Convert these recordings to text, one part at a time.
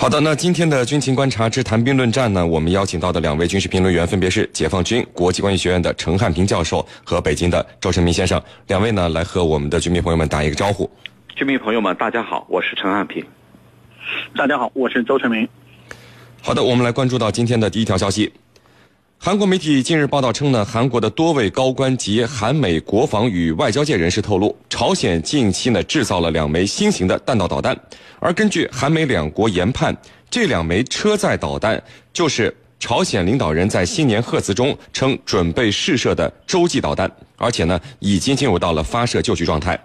好的，那今天的军情观察之谈兵论战呢，我们邀请到的两位军事评论员分别是解放军国际关系学院的陈汉平教授和北京的周成明先生，两位呢来和我们的军迷朋友们打一个招呼。军迷朋友们，大家好，我是陈汉平。大家好，我是周成明。好的，我们来关注到今天的第一条消息。韩国媒体近日报道称呢，韩国的多位高官及韩美国防与外交界人士透露，朝鲜近期呢制造了两枚新型的弹道导弹，而根据韩美两国研判，这两枚车载导弹就是朝鲜领导人在新年贺词中称准备试射的洲际导弹，而且呢已经进入到了发射就绪状态，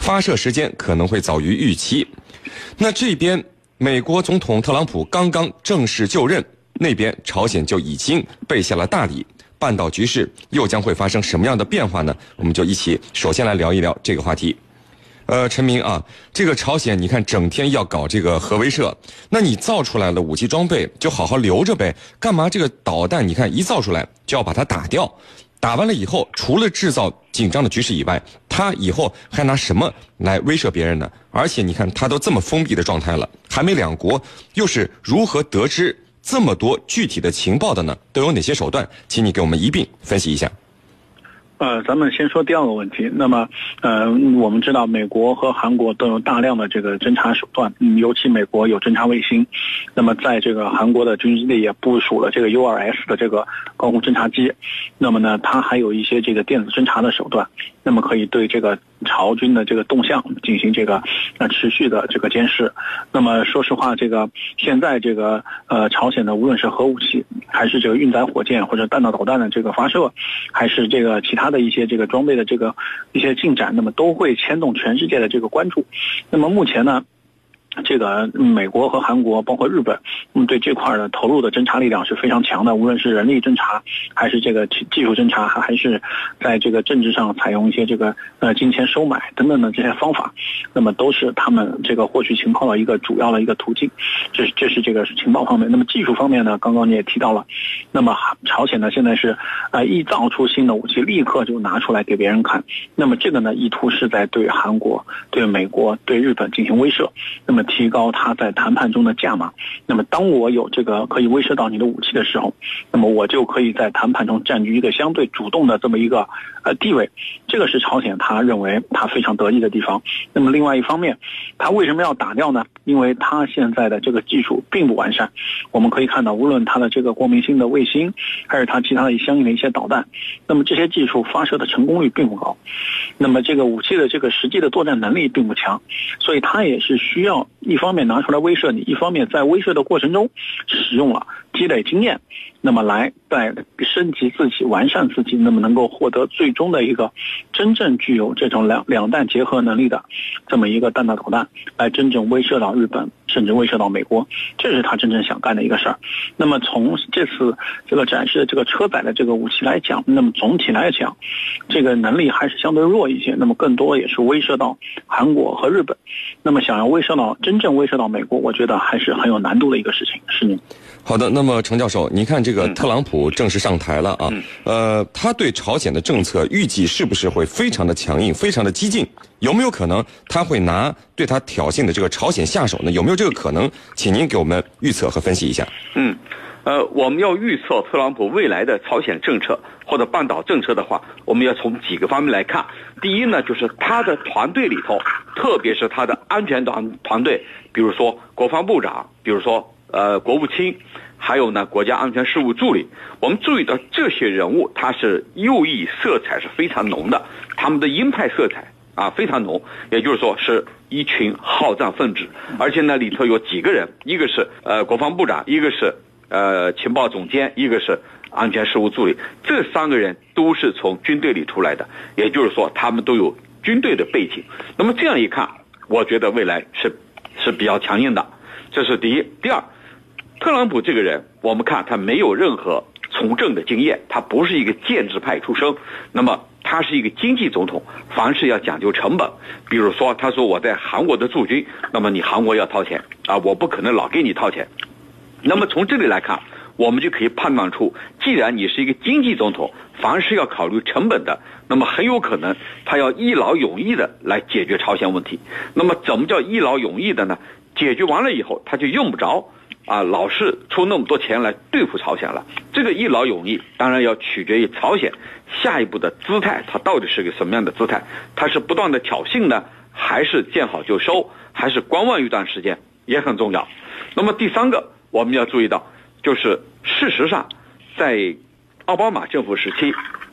发射时间可能会早于预期。那这边美国总统特朗普刚刚正式就任。那边朝鲜就已经备下了大礼，半岛局势又将会发生什么样的变化呢？我们就一起首先来聊一聊这个话题。呃，陈明啊，这个朝鲜你看整天要搞这个核威慑，那你造出来了武器装备就好好留着呗，干嘛这个导弹你看一造出来就要把它打掉？打完了以后，除了制造紧张的局势以外，他以后还拿什么来威慑别人呢？而且你看他都这么封闭的状态了，韩美两国又是如何得知？这么多具体的情报的呢，都有哪些手段？请你给我们一并分析一下。呃，咱们先说第二个问题。那么，呃，我们知道美国和韩国都有大量的这个侦察手段，嗯，尤其美国有侦察卫星。那么，在这个韩国的军基地也部署了这个 U2S 的这个高空侦察机。那么呢，它还有一些这个电子侦察的手段，那么可以对这个朝军的这个动向进行这个呃持续的这个监视。那么，说实话，这个现在这个呃朝鲜的无论是核武器，还是这个运载火箭或者弹道导弹的这个发射，还是这个其他。的一些这个装备的这个一些进展，那么都会牵动全世界的这个关注。那么目前呢？这个美国和韩国，包括日本，嗯，对这块的投入的侦查力量是非常强的。无论是人力侦查，还是这个技技术侦查，还还是在这个政治上采用一些这个呃金钱收买等等的这些方法，那么都是他们这个获取情报的一个主要的一个途径。这是这是这个情报方面。那么技术方面呢？刚刚你也提到了，那么朝鲜呢现在是啊一造出新的武器，立刻就拿出来给别人看。那么这个呢意图是在对韩国、对美国、对日本进行威慑。那么提高他在谈判中的价码。那么，当我有这个可以威慑到你的武器的时候，那么我就可以在谈判中占据一个相对主动的这么一个呃地位。这个是朝鲜他认为他非常得意的地方。那么，另外一方面，他为什么要打掉呢？因为他现在的这个技术并不完善。我们可以看到，无论他的这个光明星的卫星，还是他其他的相应的一些导弹，那么这些技术发射的成功率并不高。那么，这个武器的这个实际的作战能力并不强，所以它也是需要。一方面拿出来威慑你，一方面在威慑的过程中使用了积累经验，那么来再升级自己、完善自己，那么能够获得最终的一个真正具有这种两两弹结合能力的这么一个弹道导弹，来真正威慑到日本，甚至威慑到美国，这是他真正想干的一个事儿。那么从这次这个展示的这个车载的这个武器来讲，那么总体来讲，这个能力还是相对弱一些。那么更多也是威慑到韩国和日本。那么想要威慑到真正威慑到美国，我觉得还是很有难度的一个事情。是您。好的，那那么程教授，您看这个特朗普正式上台了啊，呃，他对朝鲜的政策预计是不是会非常的强硬、非常的激进？有没有可能他会拿对他挑衅的这个朝鲜下手呢？有没有这个可能？请您给我们预测和分析一下。嗯，呃，我们要预测特朗普未来的朝鲜政策或者半岛政策的话，我们要从几个方面来看。第一呢，就是他的团队里头，特别是他的安全团团队，比如说国防部长，比如说呃国务卿。还有呢，国家安全事务助理，我们注意到这些人物，他是右翼色彩是非常浓的，他们的鹰派色彩啊非常浓，也就是说是一群好战分子，而且呢里头有几个人，一个是呃国防部长，一个是呃情报总监，一个是安全事务助理，这三个人都是从军队里出来的，也就是说他们都有军队的背景。那么这样一看，我觉得未来是是比较强硬的，这是第一，第二。特朗普这个人，我们看他没有任何从政的经验，他不是一个建制派出身，那么他是一个经济总统，凡事要讲究成本。比如说，他说我在韩国的驻军，那么你韩国要掏钱啊，我不可能老给你掏钱。那么从这里来看，我们就可以判断出，既然你是一个经济总统，凡是要考虑成本的，那么很有可能他要一劳永逸的来解决朝鲜问题。那么怎么叫一劳永逸的呢？解决完了以后，他就用不着啊老是出那么多钱来对付朝鲜了。这个一劳永逸，当然要取决于朝鲜下一步的姿态，它到底是个什么样的姿态？它是不断的挑衅呢，还是见好就收，还是观望一段时间，也很重要。那么第三个，我们要注意到，就是事实上，在奥巴马政府时期，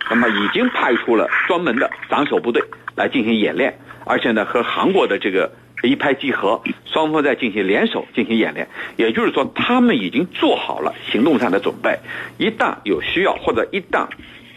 那么已经派出了专门的斩首部队来进行演练，而且呢，和韩国的这个一拍即合，双方在进行联手进行演练。也就是说，他们已经做好了行动上的准备，一旦有需要或者一旦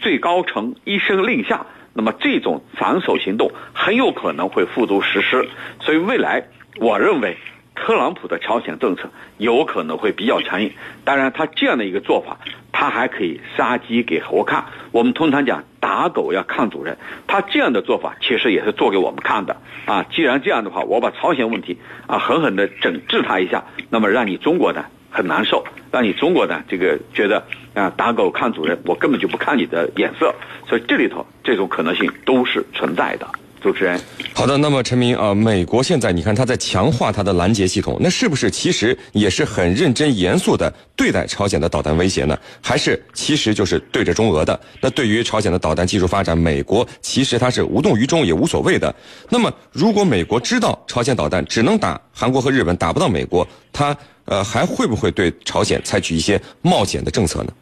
最高层一声令下，那么这种斩首行动很有可能会付诸实施。所以未来，我认为。特朗普的朝鲜政策有可能会比较强硬，当然，他这样的一个做法，他还可以杀鸡给猴看。我们通常讲打狗要看主人，他这样的做法其实也是做给我们看的啊。既然这样的话，我把朝鲜问题啊狠狠地整治他一下，那么让你中国呢很难受，让你中国呢这个觉得啊打狗看主人，我根本就不看你的眼色。所以这里头这种可能性都是存在的。主持人，好的。那么陈明啊，美国现在你看他在强化他的拦截系统，那是不是其实也是很认真严肃的对待朝鲜的导弹威胁呢？还是其实就是对着中俄的？那对于朝鲜的导弹技术发展，美国其实他是无动于衷也无所谓的。那么如果美国知道朝鲜导弹只能打韩国和日本，打不到美国，他呃还会不会对朝鲜采取一些冒险的政策呢？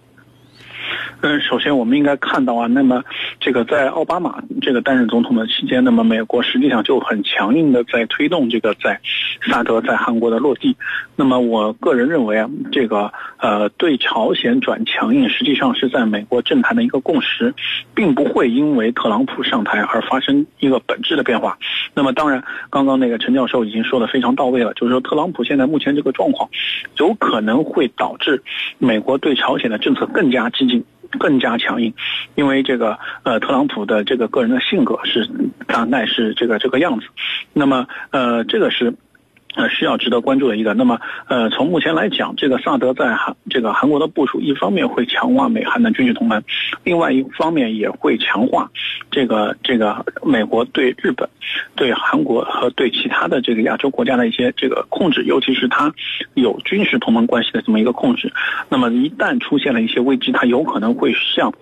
嗯，首先我们应该看到啊，那么这个在奥巴马这个担任总统的期间，那么美国实际上就很强硬的在推动这个在萨德在韩国的落地。那么我个人认为啊，这个呃对朝鲜转强硬，实际上是在美国政坛的一个共识，并不会因为特朗普上台而发生一个本质的变化。那么当然，刚刚那个陈教授已经说的非常到位了，就是说特朗普现在目前这个状况，有可能会导致美国对朝鲜的政策更加激进。更加强硬，因为这个呃，特朗普的这个个人的性格是大概是这个这个样子，那么呃，这个是。呃，需要值得关注的一个。那么，呃，从目前来讲，这个萨德在韩这个韩国的部署，一方面会强化美韩的军事同盟，另外一方面也会强化这个这个美国对日本、对韩国和对其他的这个亚洲国家的一些这个控制，尤其是它有军事同盟关系的这么一个控制。那么，一旦出现了一些危机，它有可能会像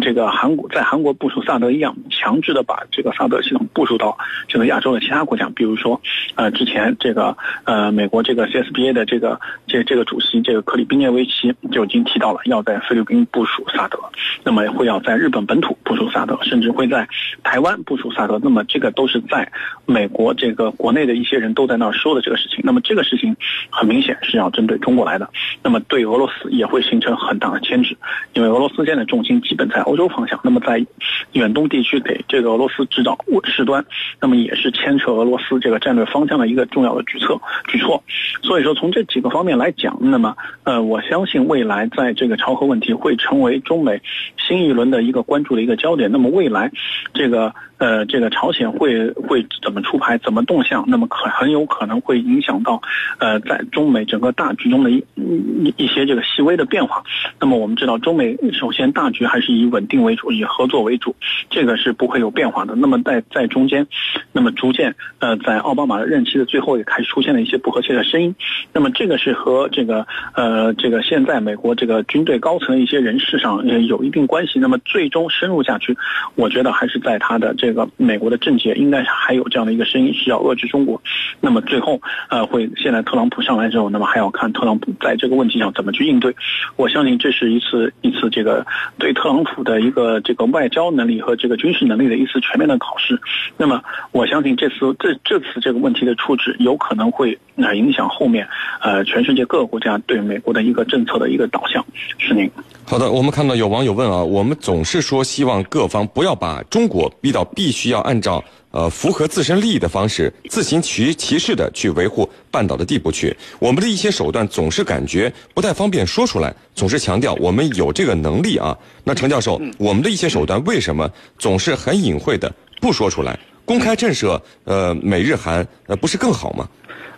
这个韩国在韩国部署萨德一样，强制的把这个萨德系统部署到这个亚洲的其他国家，比如说，呃，之前这个。呃，美国这个 CSBA 的这个这这个主席这个克里宾涅维奇就已经提到了，要在菲律宾部署萨德，那么会要在日本本土部署萨德，甚至会在台湾部署萨德。那么这个都是在美国这个国内的一些人都在那儿说的这个事情。那么这个事情很明显是要针对中国来的，那么对俄罗斯也会形成很大的牵制，因为俄罗斯现在重心基本在欧洲方向，那么在远东地区给这个俄罗斯制造事端，那么也是牵扯俄罗斯这个战略方向的一个重要的举策。举措，所以说从这几个方面来讲，那么呃，我相信未来在这个朝核问题会成为中美新一轮的一个关注的一个焦点。那么未来这个。呃，这个朝鲜会会怎么出牌，怎么动向，那么可很有可能会影响到，呃，在中美整个大局中的一一一些这个细微的变化。那么我们知道，中美首先大局还是以稳定为主，以合作为主，这个是不会有变化的。那么在在中间，那么逐渐呃，在奥巴马的任期的最后也开始出现了一些不和谐的声音。那么这个是和这个呃这个现在美国这个军队高层的一些人士上呃有一定关系。那么最终深入下去，我觉得还是在他的这。个美国的政界应该还有这样的一个声音是要遏制中国，那么最后呃会现在特朗普上来之后，那么还要看特朗普在这个问题上怎么去应对。我相信这是一次一次这个对特朗普的一个这个外交能力和这个军事能力的一次全面的考试。那么我相信这次这这次这个问题的处置有可能会那影响后面呃全世界各个国家对美国的一个政策的一个导向。是您。好的，我们看到有网友问啊，我们总是说希望各方不要把中国逼到必须要按照呃符合自身利益的方式自行其其事的去维护半岛的地步去，我们的一些手段总是感觉不太方便说出来，总是强调我们有这个能力啊。那程教授，我们的一些手段为什么总是很隐晦的不说出来，公开震慑呃美日韩呃不是更好吗？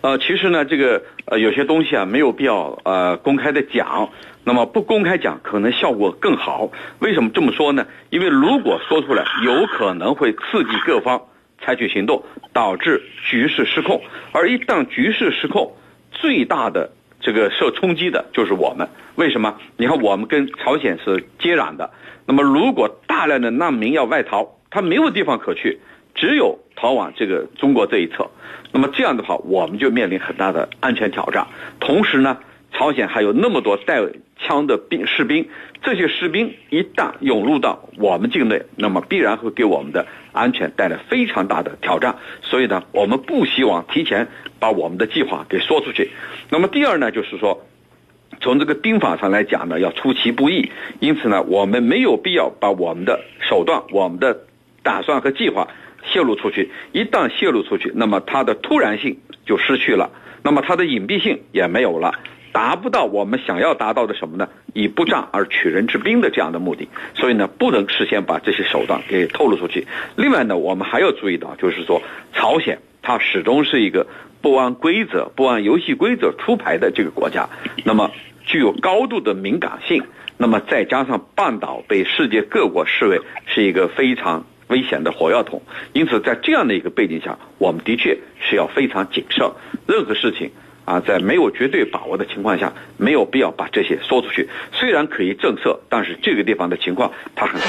呃，其实呢，这个呃有些东西啊没有必要呃公开的讲。那么不公开讲可能效果更好，为什么这么说呢？因为如果说出来，有可能会刺激各方采取行动，导致局势失控。而一旦局势失控，最大的这个受冲击的就是我们。为什么？你看，我们跟朝鲜是接壤的。那么，如果大量的难民要外逃，他没有地方可去，只有逃往这个中国这一侧。那么这样的话，我们就面临很大的安全挑战。同时呢，朝鲜还有那么多带枪的兵士兵，这些士兵一旦涌入到我们境内，那么必然会给我们的安全带来非常大的挑战。所以呢，我们不希望提前把我们的计划给说出去。那么第二呢，就是说。从这个兵法上来讲呢，要出其不意，因此呢，我们没有必要把我们的手段、我们的打算和计划泄露出去。一旦泄露出去，那么它的突然性就失去了，那么它的隐蔽性也没有了，达不到我们想要达到的什么呢？以不战而取人之兵的这样的目的。所以呢，不能事先把这些手段给透露出去。另外呢，我们还要注意到，就是说，朝鲜它始终是一个不按规则、不按游戏规则出牌的这个国家，那么。具有高度的敏感性，那么再加上半岛被世界各国视为是一个非常危险的火药桶，因此在这样的一个背景下，我们的确是要非常谨慎。任何事情啊，在没有绝对把握的情况下，没有必要把这些说出去。虽然可以震慑，但是这个地方的情况它很。